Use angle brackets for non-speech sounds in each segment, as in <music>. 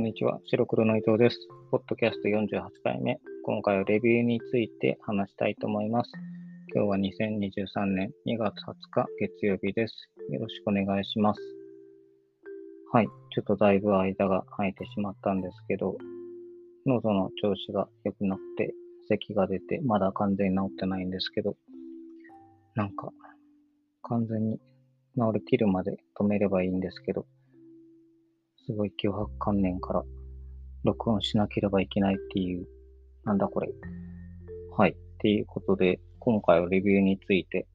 んにちは。白黒の伊藤です。ポッドキャスト48回目。今回はレビューについて話したいと思います。今日は2023年2月20日月曜日です。よろしくお願いします。はい。ちょっとだいぶ間が空いてしまったんですけど、喉の調子が良くなって、咳が出て、まだ完全に治ってないんですけど、なんか、完全に治りきるまで止めればいいんですけど、すごい脅迫観念から録音しなければいけないっていう、なんだこれ。はい。っていうことで、今回はレビューについて、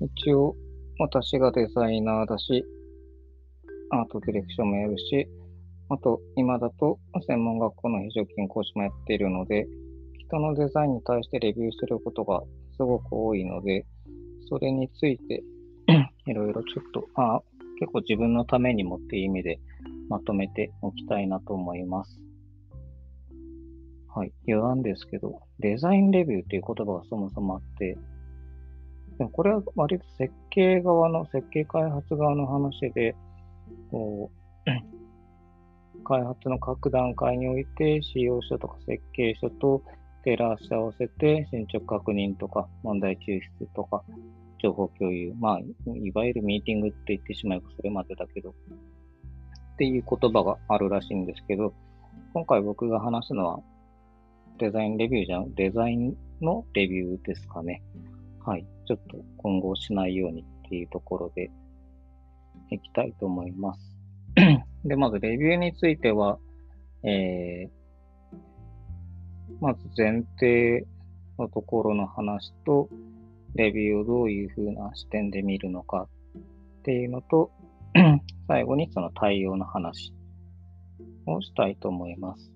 一応、私がデザイナーだし、アートディレクションもやるし、あと、今だと専門学校の非常勤講師もやっているので、人のデザインに対してレビューすることがすごく多いので、それについて <clears throat> いろいろちょっと、あ結構自分のためにもっていう意味でまとめておきたいなと思います。はい。余談ですけど、デザインレビューっていう言葉がそもそもあって、でもこれは割と設計側の、設計開発側の話で、こう、<clears throat> 開発の各段階において、使用書とか設計書と照らし合わせて進捗確認とか問題抽出とか情報共有、まあ、いわゆるミーティングって言ってしまえばそれまでだけど、っていう言葉があるらしいんですけど、今回僕が話すのはデザインレビューじゃん、デザインのレビューですかね。はい。ちょっと混合しないようにっていうところでいきたいと思います。<clears throat> で、まずレビューについては、えー、まず前提のところの話と、レビューをどういうふうな視点で見るのかっていうのと、<clears throat> 最後にその対応の話をしたいと思います。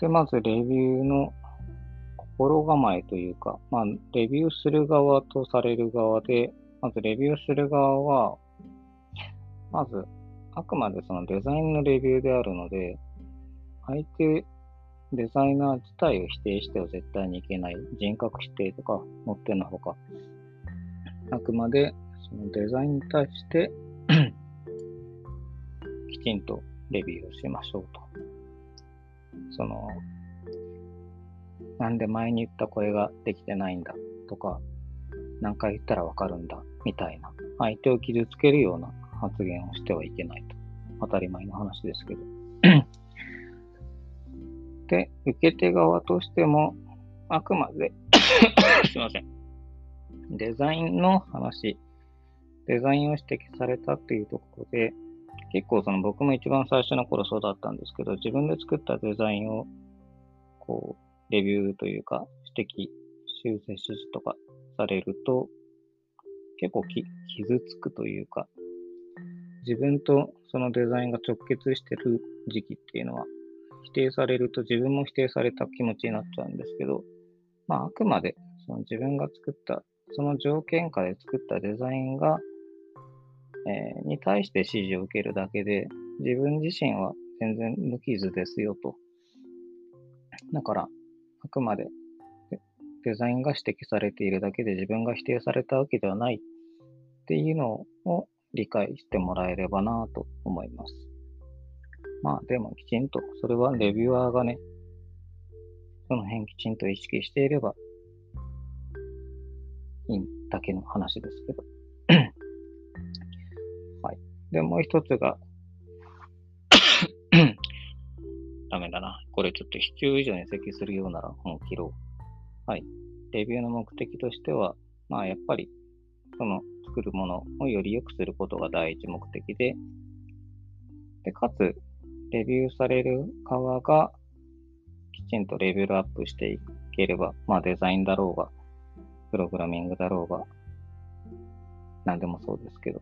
で、まずレビューの心構えというか、まあ、レビューする側とされる側で、まずレビューする側は、まず、あくまでそのデザインのレビューであるので、相手、デザイナー自体を否定しては絶対にいけない。人格否定とか、持ってのほか。あくまでそのデザインに対して <clears throat> きちんとレビューをしましょうと。その、なんで前に言った声ができてないんだとか、何回言ったらわかるんだみたいな、相手を傷つけるような発言をしてはいけないと。当たり前の話ですけど。で、受け手側としても、あくまで <coughs> すいません。デザインの話デザインを指摘されたっていうところで、結構その僕も一番最初の頃そうだったんですけど、自分で作ったデザインを、こう、レビューというか、指摘、修正指示とかされると、結構傷つくというか、自分とそのデザインが直結してる時期っていうのは、否定されると自分も否定された気持ちになっちゃうんですけど、まあ、あくまでその自分が作った、その条件下で作ったデザインがえー、に対して指示を受けるだけで、自分自身は全然無傷ですよと。だから、あくまでデザインが指摘されているだけで自分が否定されたわけではないっていうのを理解してもらえればなと思います。まあでもきちんと、それはレビュアーがね、その辺きちんと意識していればいいだけの話ですけど。<coughs> で、もう一つが <coughs> ダメだな。これちょっと必要以上に席するようなら本を切ろう。はい。レビューの目的としては、まあやっぱり、その作るものをより良くすることが第一目的で、で、かつ、レビューされる側がきちんとレベルアップしていければ、まあデザインだろうが、プログラミングだろうが、何でもそうですけど、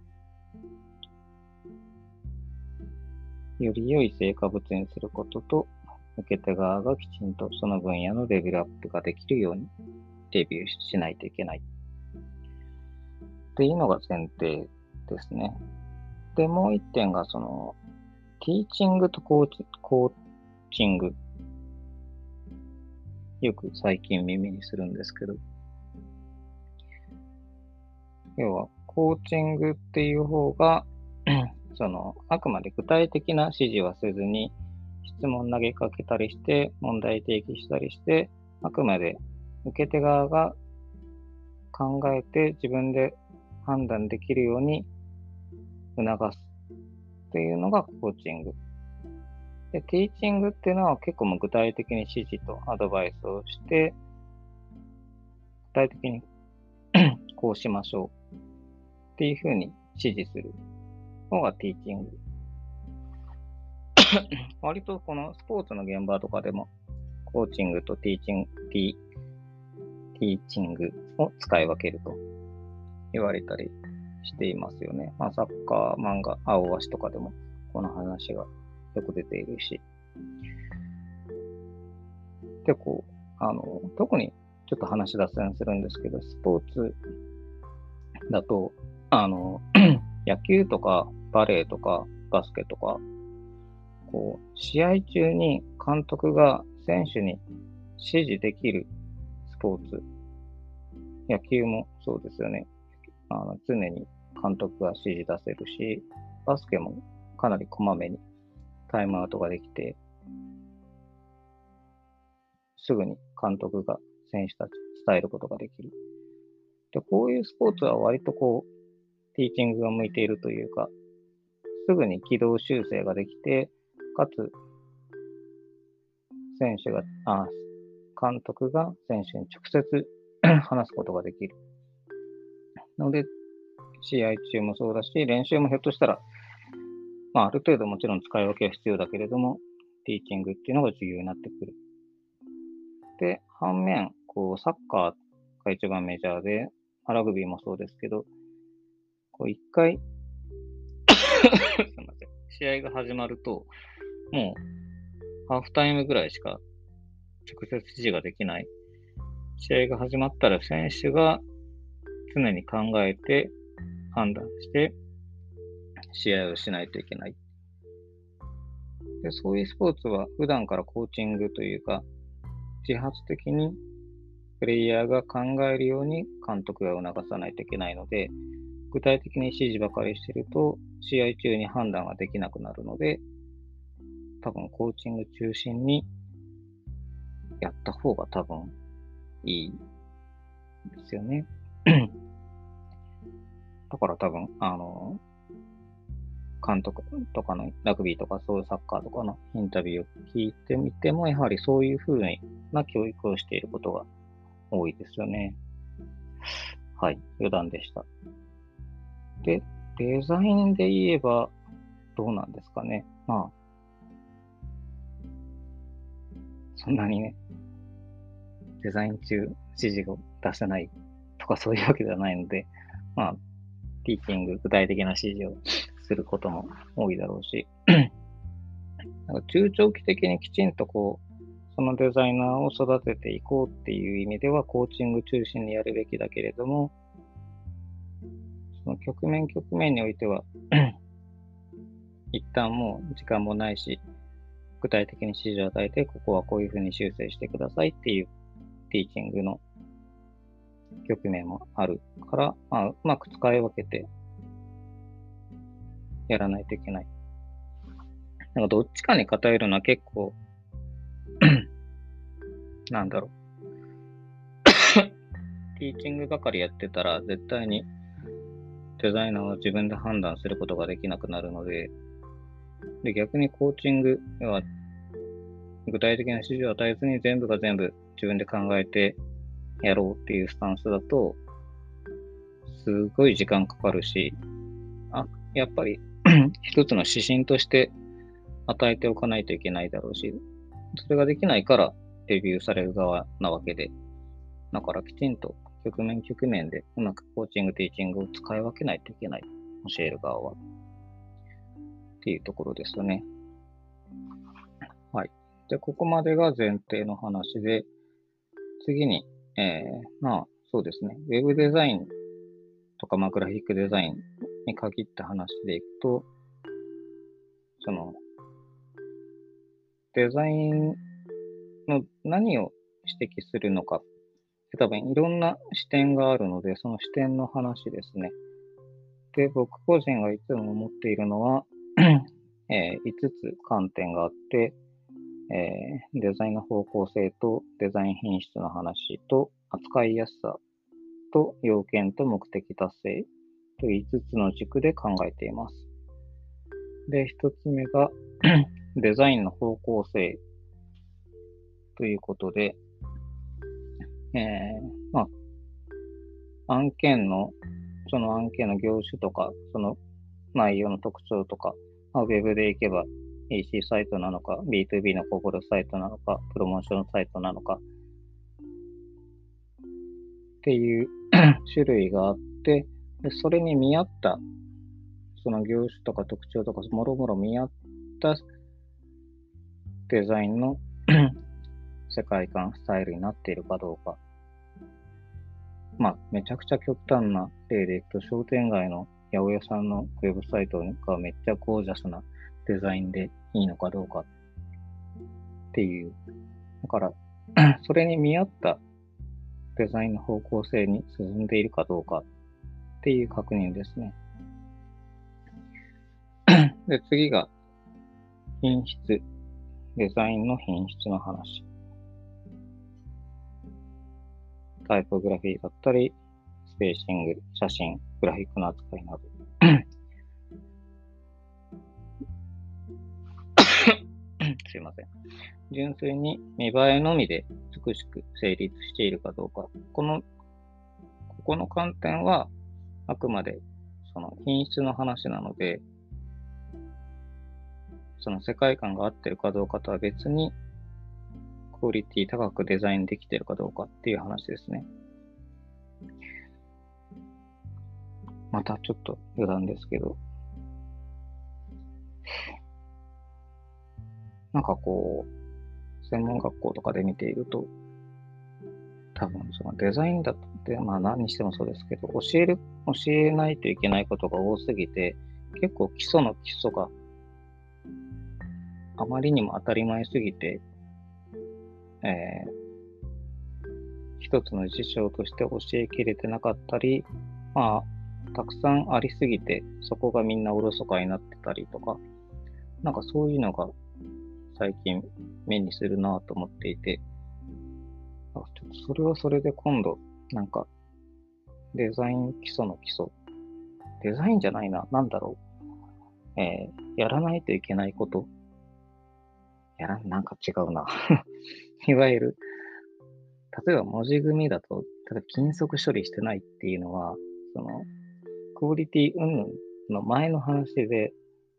より良い成果物にすることと、受け手側がきちんとその分野のレベルアップができるようにレビューしないといけない。っていうのが前提ですね。で、もう一点が、その、ティーチングとコーチコーチング。よく最近耳にするんですけど、要は、コーチングっていう方が、<clears throat> その、あくまで具体的な指示はせずに、質問投げかけたりして、問題提起したりして、あくまで受け手側が考えて自分で判断できるように促すっていうのがコーチング。で、ティーチングっていうのは結構も具体的に指示とアドバイスをして、具体的に <clears throat> こうしましょうっていうふうに指示するのがティーチング。<clears throat> 割とこのスポーツの現場とかでも、コーチングとティーチング、ティーチングを使い分けると言われたりしていますよね。まあ、サッカー、漫画、青足とかでもこの話がよく出ているし。結構、あの、特にちょっと話脱線するんですけど、スポーツだと、あの、<clears throat> 野球とかバレーとかバスケとか、こう、試合中に監督が選手に指示できるスポーツ。野球もそうですよね。あの常に監督が指示出せるし、バスケもかなりこまめにタイムアウトができて、すぐに監督が選手たちに伝えることができる。で、こういうスポーツは割とこう、ティーチングが向いているというか、すぐに軌道修正ができて、かつ、選手が、あ、監督が選手に直接 <coughs> 話すことができる。ので、試合中もそうだし、練習もひょっとしたらまあ、ある程度もちろん使い分けは必要だけれども、ティーチングっていうのが重要になってくる。で、反面、こう、サッカーが一番メジャーで、ラグビーもそうですけど、こう、一回 <coughs> すみません。試合が始まると、もう、ハーフタイムぐらいしか直接指示ができない。試合が始まったら選手が常に考えて判断して試合をしないといけない。でそういうスポーツは普段からコーチングというか、自発的にプレイヤーが考えるように監督が促さないといけないので、具体的に指示ばかりしてると、試合中に判断ができなくなるので、多分コーチング中心にやった方が多分いいですよね。だから多分、あの、監督とかのラグビーとかそういうサッカーとかのインタビューを聞いてみても、やはりそういうふうな教育をしていることが多いですよね。はい、余談でした。で、デザインで言えばどうなんですかね。まあ、そんなにね、デザイン中指示を出せないとかそういうわけではないので、まあ、ティーチング、具体的な指示をすることも多いだろうし、<clears throat> なんか中長期的にきちんとこう、そのデザイナーを育てていこうっていう意味では、コーチング中心にやるべきだけれども、その局面局面においては一旦もう時間もないし、具体的に指示を与えて、ここはこういうふうに修正してくださいっていうティーチングの局面もあるから、まあ、うまく使い分けてやらないといけない。なんかどっちかに偏るのは結構 <clears throat> なんだろう。<coughs> ティーチングばかりやってたら絶対にデザイナーは自分で判断することができなくなるので、で逆にコーチングは具体的な指示を与えずに全部が全部自分で考えてやろうっていうスタンスだと、すごい時間かかるし、あ、やっぱり <clears throat> 一つの指針として与えておかないといけないだろうし、それができないからレビューされる側なわけで、だからきちんと局面局面でうまくコーチング、ティーチングを使い分けないといけない。教える側は。っていうところですよね。はい。で、ここまでが前提の話で、次に、えー、まあ、そうですね。ウェブデザインとか、まあ、グラフィックデザインに限った話でいくと、その、デザインの何を指摘するのか、多分いろんな視点があるので、その視点の話ですね。で、僕個人がいつも思っているのは、<clears throat> えー、5つ観点があって、えー、デザインの方向性とデザイン品質の話と扱いやすさと要件と目的達成という5つの軸で考えています。で、1つ目が <clears throat> デザインの方向性ということで、えー、まあ、案件の、その案件の業種とか、その内容の特徴とか、まあ、ウェブで行けば EC サイトなのか、B2B のコールサイトなのか、プロモーションサイトなのか、っていう <coughs> 種類があって、でそれに見合った、その業種とか特徴とか、もろもろ見合ったデザインの <coughs> 世界観、スタイルになっているかどうか。まあ、めちゃくちゃ極端な例でいくと、商店街の八百屋さんのウェブサイトがめっちゃゴージャスなデザインでいいのかどうかっていう。だから、<clears throat> それに見合ったデザインの方向性に進んでいるかどうかっていう確認ですね。<clears throat> で、次が品質。デザインの品質の話。タイポグラフィーだったり、スペーシング、写真、グラフィックの扱いなど。すいません。純粋に見栄えのみで美しく成立しているかどうか。この、ここの観点は、あくまでその品質の話なので、その世界観が合ってるかどうかとは別に、クオリティ高くデザインできてるかどうかっていう話ですね。またちょっと余談ですけど、なんかこう、専門学校とかで見ていると、多分そのデザインだって、まあ何にしてもそうですけど、教える、教えないといけないことが多すぎて、結構基礎の基礎があまりにも当たり前すぎて、えー、一つの事象として教えきれてなかったり、まあ、たくさんありすぎて、そこがみんなおろそかになってたりとか、なんかそういうのが最近目にするなと思っていて、あちょっとそれはそれで今度、なんか、デザイン基礎の基礎。デザインじゃないな、なんだろう。えー、やらないといけないことやら、なんか違うな。<laughs> いわゆる、例えば文字組みだと、ただ金属処理してないっていうのは、その、クオリティ云々の前の話で、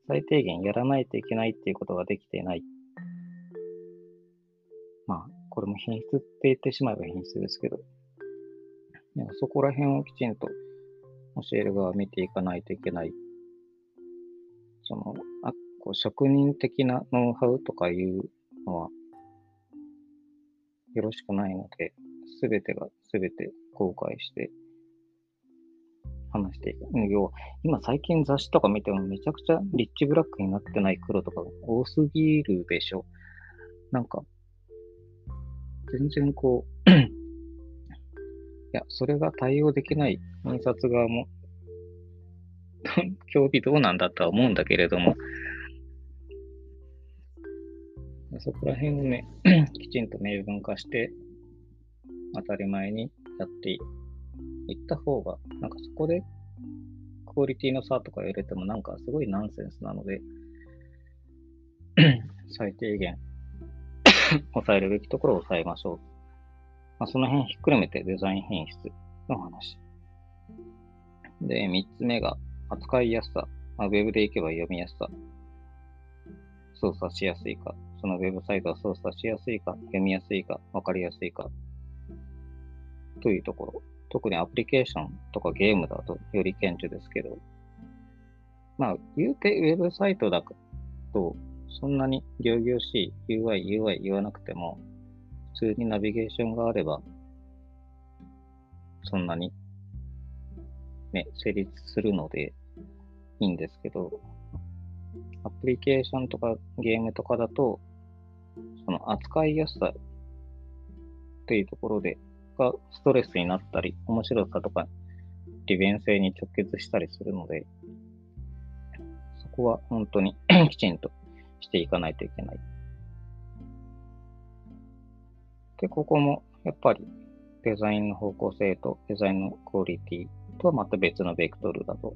最低限やらないといけないっていうことができていない。まあ、これも品質って言ってしまえば品質ですけど、そこら辺をきちんと教える側を見ていかないといけない。その、あこう職人的なノウハウとかいうのはよろしくないので、すべてがすべて公開して話していく。要は、今最近雑誌とか見てもめちゃくちゃリッチブラックになってない黒とか多すぎるでしょ。なんか、全然こう <clears throat> いや、それが対応できない印刷側も <laughs> 興味どうなんだとは思うんだけれども、そこら辺をね、<clears throat> きちんと明文化して、当たり前にやっていった方が、なんかそこでクオリティの差とか言われてもなんかすごいナンセンスなので、<clears throat> 最低限 <laughs> 抑えるべきところを抑えましょう。まあ、その辺ひっくるめてデザイン品質の話。で、三つ目が扱いやすさ。まあ、ウェブでいけば読みやすさ。操作しやすいか。そのウェブサイトは操作しやすいか、読みやすいか、わかりやすいか、というところ。特にアプリケーションとかゲームだとより顕著ですけど、まあ、言うてウェブサイトだと、そんなに行々しい UI、UI 言わなくても、普通にナビゲーションがあれば、そんなに、ね、成立するのでいいんですけど、アプリケーションとかゲームとかだと、その扱いやすさっていうところで、がストレスになったり、面白さとか利便性に直結したりするので、そこは本当に <coughs> きちんとしていかないといけない。で、ここもやっぱりデザインの方向性とデザインのクオリティとはまた別のベクトルだと。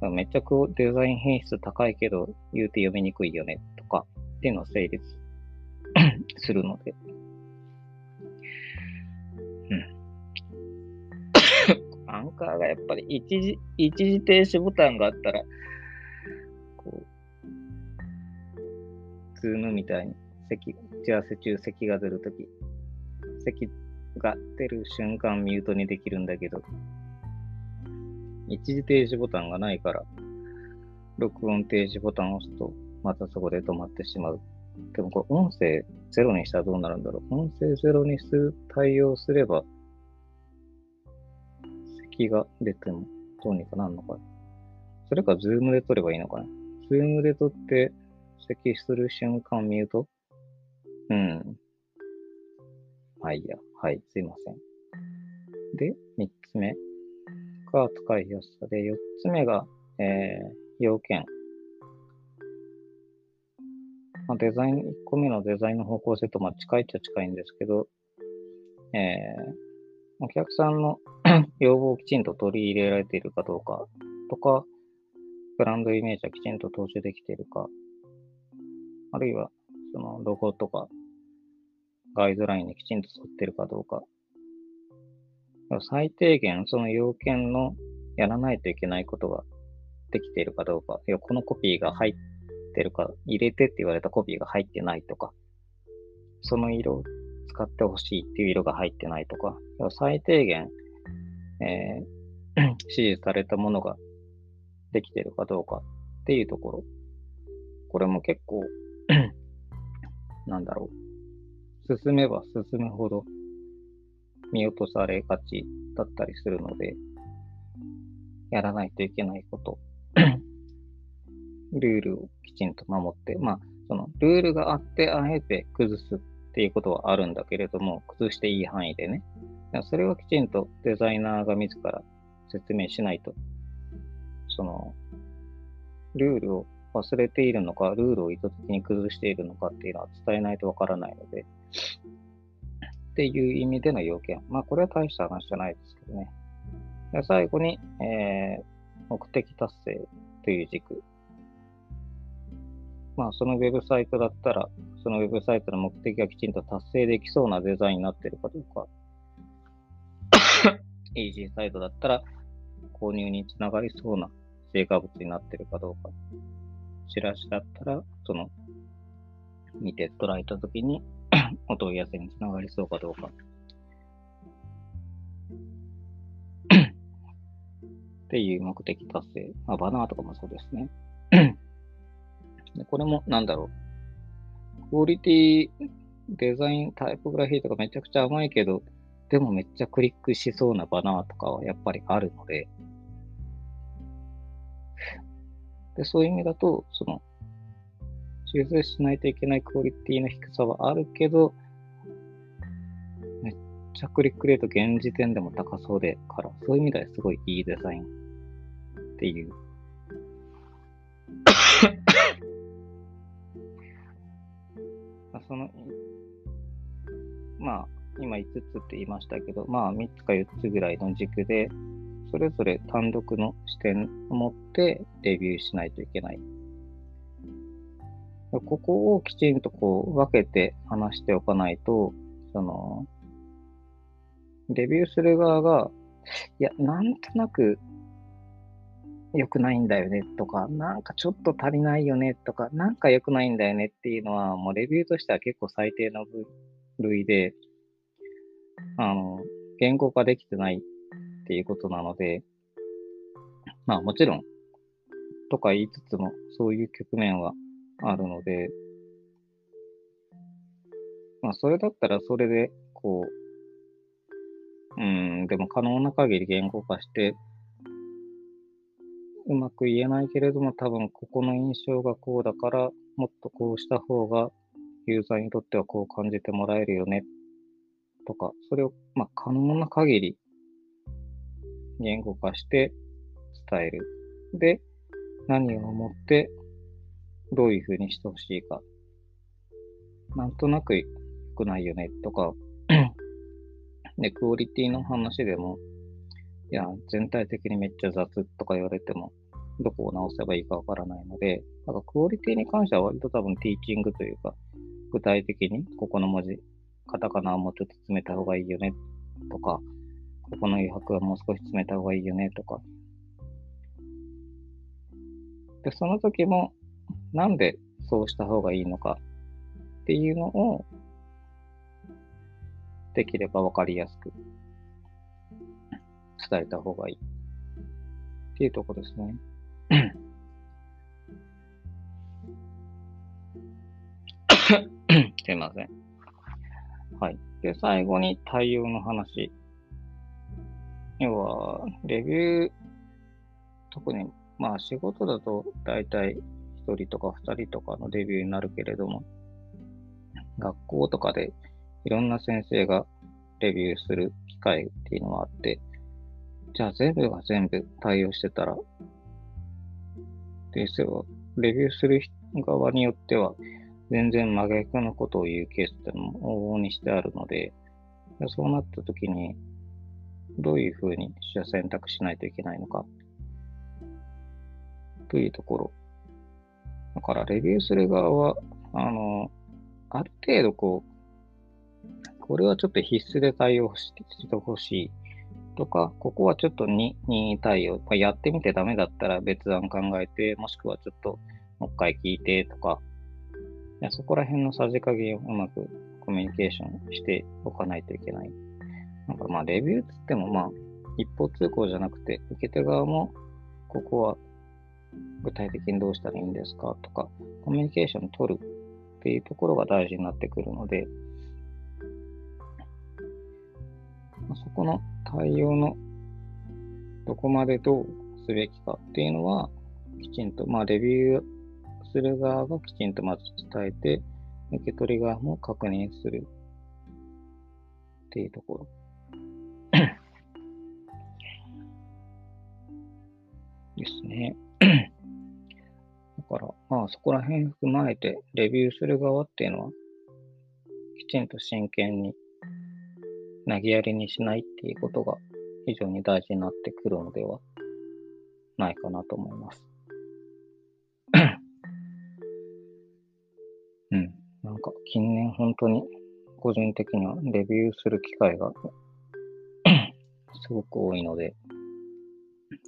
めっちゃデザイン品質高いけど言うて読みにくいよねとかっていうのを成立 <coughs> するので。<coughs> アンカーがやっぱり一時、一時停止ボタンがあったら、ズームみたいに、席、打ち合わせ中席が出るとき、席が出る瞬間ミュートにできるんだけど、一時停止ボタンがないから、録音停止ボタンを押すと、またそこで止まってしまう。でもこれ音声ゼロにしたらどうなるんだろう。音声ゼロにする対応すれば、咳が出てもどうにかなるのか。それか、 Zoom で撮ればいいのかな。 Zoom で撮って、咳する瞬間ミュートうん。はいい、や。はい、すいません。で、三つ目が使いやすさで、四つ目が、えー、要件。まあ、デザイン、1個目のデザインの方向性とまあ近いっちゃ近いんですけど、えー、お客さんの <coughs> 要望をきちんと取り入れられているかどうかとか、ブランドイメージはきちんと踏襲できているか、あるいはそのロゴとかガイドラインにきちんと沿ってるかどうか、最低限その要件のやらないといけないことができているかどうか、いやこのコピーが入ってるか、入れてって言われたコピーが入ってないとか、その色を使ってほしいっていう色が入ってないとか、最低限、えー、<clears throat> 指示されたものができてるかどうかっていうところ。これも結構 <clears throat> なんだろう。進めば進むほど見落とされがちだったりするので、やらないといけないこと <clears throat> ルールをきちんと守って、まあ、そのルールがあって、あえて崩すっていうことはあるんだけれども、崩していい範囲でね。それはきちんとデザイナーが自ら説明しないと、その、ルールを忘れているのか、ルールを意図的に崩しているのかっていうのは伝えないとわからないので、っていう意味での要件。まあ、これは大した話じゃないですけどね。で最後に、えー、目的達成という軸。まあ、そのウェブサイトだったら、そのウェブサイトの目的がきちんと達成できそうなデザインになっているかどうか。<coughs> イージーサイトだったら、購入につながりそうな成果物になっているかどうか。チラシだったら、その、見て捉えたときに、<clears throat> お問い合わせにつながりそうかどうか。<clears throat> っていう目的達成。まあ、バナーとかもそうですね。<clears throat> でこれも、なんだろう。クオリティ、デザイン、タイポグラフィーとかめちゃくちゃ甘いけど、でもめっちゃクリックしそうなバナーとかはやっぱりあるので、でそういう意味だと、その、修正しないといけないクオリティの低さはあるけど、めっちゃクリックレート現時点でも高そうでから、そういう意味ではすごいいいデザインっていう。<laughs> その、まあ、今5つって言いましたけど、まあ3つか4つぐらいの軸で、それぞれ単独の視点を持ってレビューしないといけない。ここをきちんとこう分けて話しておかないと、その、レビューする側が、いや、なんとなく良くないんだよねとか、なんかちょっと足りないよねとか、なんか良くないんだよねっていうのは、もうレビューとしては結構最低の部類で、あの、言語化できてないっていうことなので、まあもちろん、とか言いつつも、そういう局面はあるので、まあそれだったらそれで、こう、うん、でも可能な限り言語化して、うまく言えないけれども、多分ここの印象がこうだから、もっとこうした方がユーザーにとってはこう感じてもらえるよねとか、それを、まあ、可能な限り言語化して伝える。で、何を思ってどういうふうにしてほしいか。なんとなく良くないよねとか、<coughs> で、クオリティの話でも、いや、全体的にめっちゃ雑とか言われても、どこを直せばいいかわからないので、なんかクオリティに関しては割と多分ティーチングというか、具体的にここの文字、カタカナはもうちょっと詰めた方がいいよねとか、ここの余白はもう少し詰めた方がいいよねとか。で、その時も、なんでそうした方がいいのかっていうのを、できればわかりやすく伝えた方がいいっていうとこですね。<coughs> すいません。はい。で、最後に対応の話。要は、レビュー、特に、まあ仕事だと大体1人とか2人とかのレビューになるけれども、学校とかでいろんな先生がレビューする機会っていうのがあって、じゃあ全部が全部対応してたら、ですよ、レビューする側によっては、全然真逆のことを言うケースってのも往々にしてあるので、そうなった時に、どういうふうに取捨選択しないといけないのか、というところ。だから、レビューする側は、あの、ある程度こう、これはちょっと必須で対応してほしいとか、ここはちょっと任意対応、まあ、やってみてダメだったら別案考えて、もしくはちょっともう一回聞いてとか、やそこら辺のさじ加減をうまくコミュニケーションしておかないといけない。なんかまあ、レビューつってもまあ、一方通行じゃなくて、受け手側も、ここは具体的にどうしたらいいんですかとか、コミュニケーション取るっていうところが大事になってくるので、そこの対応のどこまでどうすべきかっていうのは、きちんと、まあ、レビューする側がきちんとまず伝えて、受け取り側も確認するっていうところ。ですね。<clears throat> だから、まあそこら辺踏まえて、レビューする側っていうのは、きちんと真剣に投げやりにしないっていうことが非常に大事になってくるのではないかなと思います。<clears throat> うん。なんか近年本当に個人的にはレビューする機会が <clears throat> すごく多いので、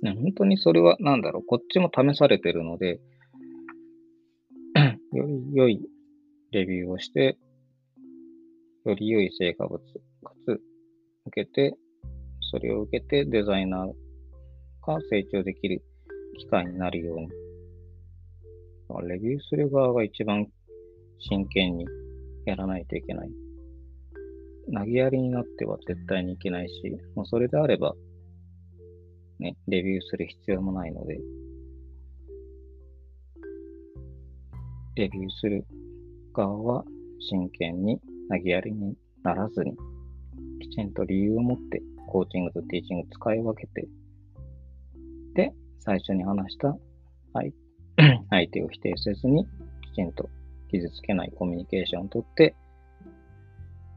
ね、本当にそれは何だろう、こっちも試されてるので、<clears throat> より良いレビューをして、より良い成果物、かつ受けて、それを受けてデザイナーが成長できる機会になるように。レビューする側が一番真剣にやらないといけない。投げやりになっては絶対にいけないし、もうそれであれば、ね、レビューする必要もないので、レビューする側は真剣に投げやりにならずに、きちんと理由を持ってコーチングとティーチング使い分けて、で、最初に話した、<clears throat> 相手を否定せずに、きちんと傷つけないコミュニケーションをとって、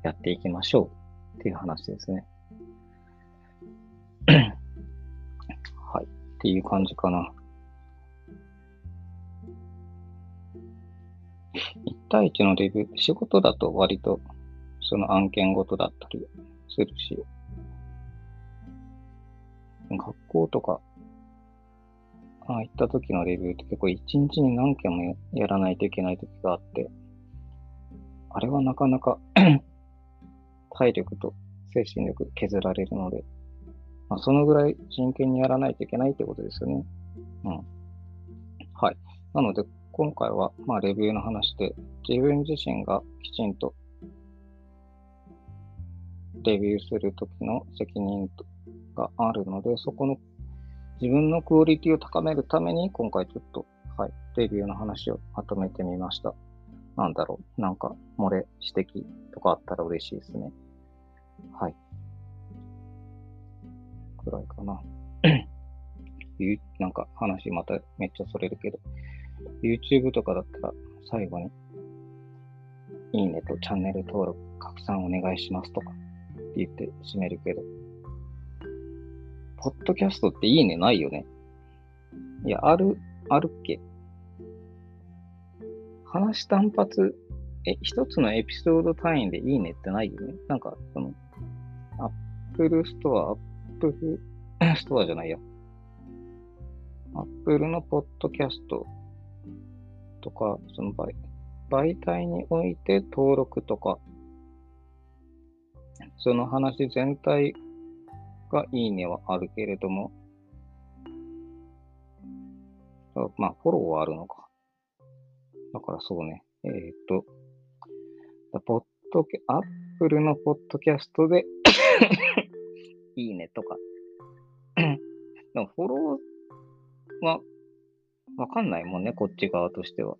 やっていきましょうっていう話ですね。っていう感じかな。1対1のレビュー、仕事だと割とその案件ごとだったりするし、学校とか、ああいった時のレビューって結構一日に何件もやらないといけない時があって、あれはなかなか <clears throat> 体力と精神力削られるので、まあ、そのぐらい真剣にやらないといけないってことですよね。うん。はい。なので、今回は、まあ、レビューの話で、自分自身がきちんとレビューするときの責任があるので、そこの自分のクオリティを高めるために、今回ちょっと、はい、レビューの話をまとめてみました。なんだろう、なんか、漏れ、指摘とかあったら嬉しいですね。はい。くらいかな。なんか話まためっちゃそれるけど、YouTube とかだったら最後に、いいねとチャンネル登録、拡散お願いしますとかって言って締めるけど、ポッドキャストっていいねないよね。いや、ある、あるっけ話単発、え、一つのエピソード単位でいいねってないよね。なんか、その、Apple Store、Apple Store じゃないや。Apple のポッドキャストとか、その媒媒体において登録とか、その話全体がいいねはあるけれども、まあ、フォローはあるのか。だからそうね。えっ、と、ポッドキャ、アップルのポッドキャストでいいねとか。<clears throat> でもフォローはわかんないもんね、こっち側としては。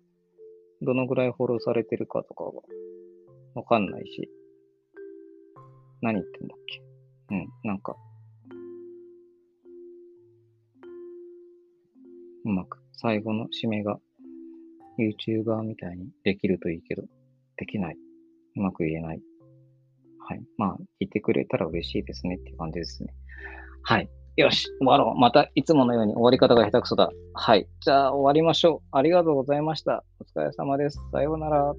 どのぐらいフォローされてるかとかはわかんないし。何言ってんだっけ？うん、なんか。うまく最後の締めが YouTuber みたいにできるといいけど、できない。うまく言えない。はい。まあ、聞いてくれたら嬉しいですねっていう感じですね。はい。よし、終わろう。またいつものように終わり方が下手くそだ。はい。じゃあ終わりましょう。ありがとうございました。お疲れ様です。さようなら。